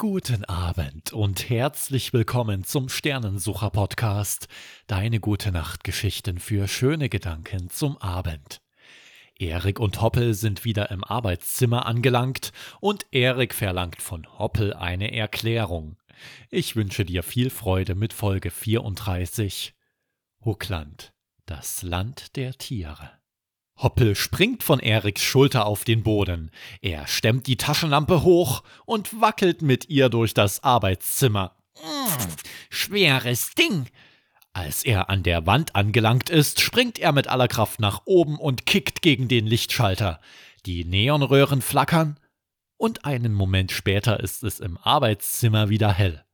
Guten Abend und herzlich willkommen zum Sternensucher Podcast. Deine gute Nachtgeschichten für schöne Gedanken zum Abend. Erik und Hoppel sind wieder im Arbeitszimmer angelangt und Erik verlangt von Hoppel eine Erklärung. Ich wünsche dir viel Freude mit Folge 34. Huckland, das Land der Tiere. Hoppel springt von Eriks Schulter auf den Boden. Er stemmt die Taschenlampe hoch und wackelt mit ihr durch das Arbeitszimmer. Mmh, schweres Ding. Als er an der Wand angelangt ist, springt er mit aller Kraft nach oben und kickt gegen den Lichtschalter. Die Neonröhren flackern und einen Moment später ist es im Arbeitszimmer wieder hell.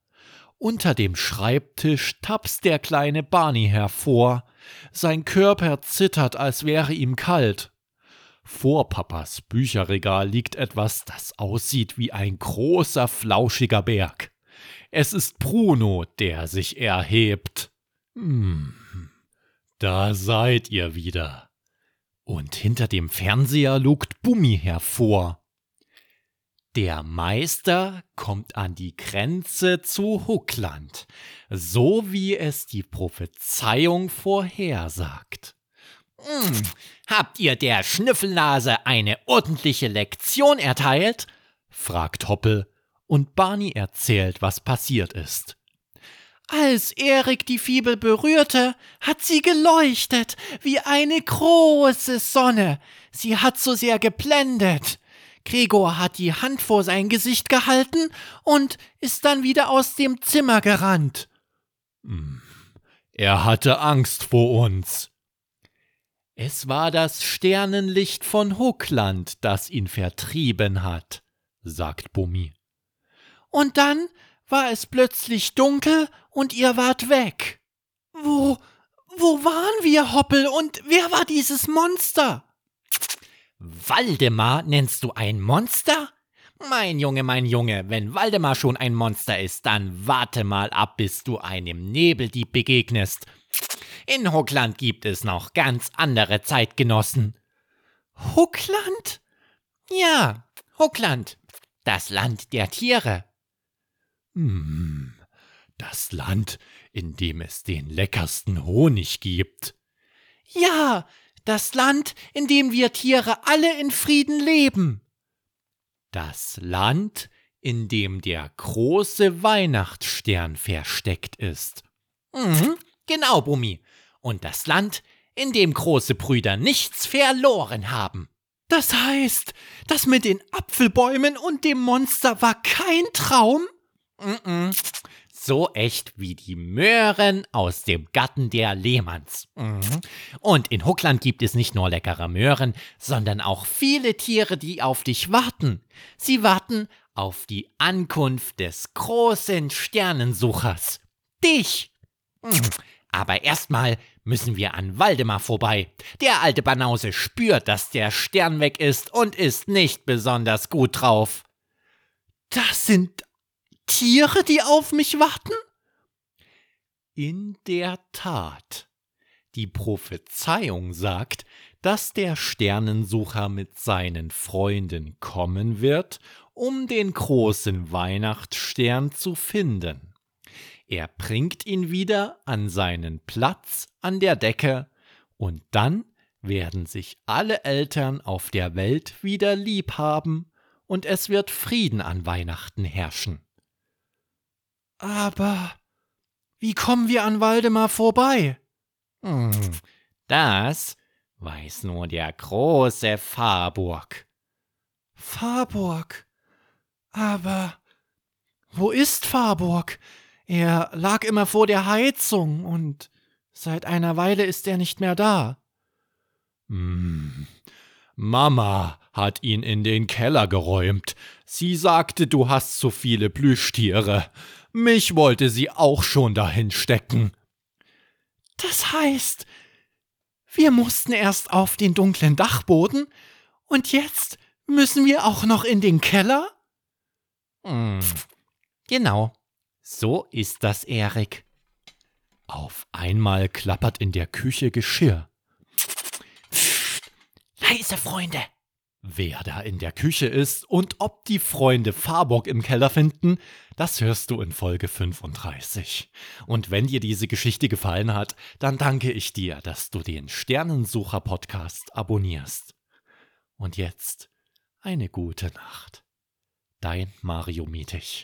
Unter dem Schreibtisch tapst der kleine Barney hervor. Sein Körper zittert, als wäre ihm kalt. Vor Papas Bücherregal liegt etwas, das aussieht wie ein großer, flauschiger Berg. Es ist Bruno, der sich erhebt. Hm, da seid ihr wieder. Und hinter dem Fernseher lugt Bummi hervor. Der Meister kommt an die Grenze zu Huckland, so wie es die Prophezeiung vorhersagt. Hm, habt ihr der Schnüffelnase eine ordentliche Lektion erteilt? fragt Hoppel, und Barney erzählt, was passiert ist. Als Erik die Fibel berührte, hat sie geleuchtet wie eine große Sonne. Sie hat so sehr geblendet. Gregor hat die Hand vor sein Gesicht gehalten und ist dann wieder aus dem Zimmer gerannt. Hm, er hatte Angst vor uns. Es war das Sternenlicht von Huckland, das ihn vertrieben hat, sagt Bummi. Und dann war es plötzlich dunkel und ihr wart weg. Wo, wo waren wir, Hoppel, und wer war dieses Monster? Waldemar nennst du ein Monster? Mein Junge, mein Junge, wenn Waldemar schon ein Monster ist, dann warte mal ab, bis du einem Nebeldieb begegnest. In Huckland gibt es noch ganz andere Zeitgenossen. Huckland? Ja, Huckland, das Land der Tiere. Hm, das Land, in dem es den leckersten Honig gibt. Ja, das Land, in dem wir Tiere alle in Frieden leben. Das Land, in dem der große Weihnachtsstern versteckt ist. Mhm, genau, Bummi. Und das Land, in dem große Brüder nichts verloren haben. Das heißt, das mit den Apfelbäumen und dem Monster war kein Traum? Mm -mm so echt wie die Möhren aus dem Garten der Lehmanns. Mhm. Und in Huckland gibt es nicht nur leckere Möhren, sondern auch viele Tiere, die auf dich warten. Sie warten auf die Ankunft des großen Sternensuchers. Dich. Mhm. Aber erstmal müssen wir an Waldemar vorbei. Der alte Banause spürt, dass der Stern weg ist und ist nicht besonders gut drauf. Das sind Tiere, die auf mich warten? In der Tat. Die Prophezeiung sagt, dass der Sternensucher mit seinen Freunden kommen wird, um den großen Weihnachtsstern zu finden. Er bringt ihn wieder an seinen Platz an der Decke, und dann werden sich alle Eltern auf der Welt wieder lieb haben, und es wird Frieden an Weihnachten herrschen. Aber wie kommen wir an Waldemar vorbei? Hm, das weiß nur der große Farburg. Farburg? Aber wo ist Farburg? Er lag immer vor der Heizung und seit einer Weile ist er nicht mehr da. Hm. Mama hat ihn in den Keller geräumt. Sie sagte, du hast zu viele Plüschtiere. Mich wollte sie auch schon dahin stecken. Das heißt, wir mussten erst auf den dunklen Dachboden und jetzt müssen wir auch noch in den Keller? Hm, genau, so ist das, Erik. Auf einmal klappert in der Küche Geschirr. Leise, Freunde, Wer da in der Küche ist und ob die Freunde Farbock im Keller finden, das hörst du in Folge 35. Und wenn dir diese Geschichte gefallen hat, dann danke ich dir, dass du den Sternensucher Podcast abonnierst. Und jetzt eine gute Nacht. Dein Mario Mietig.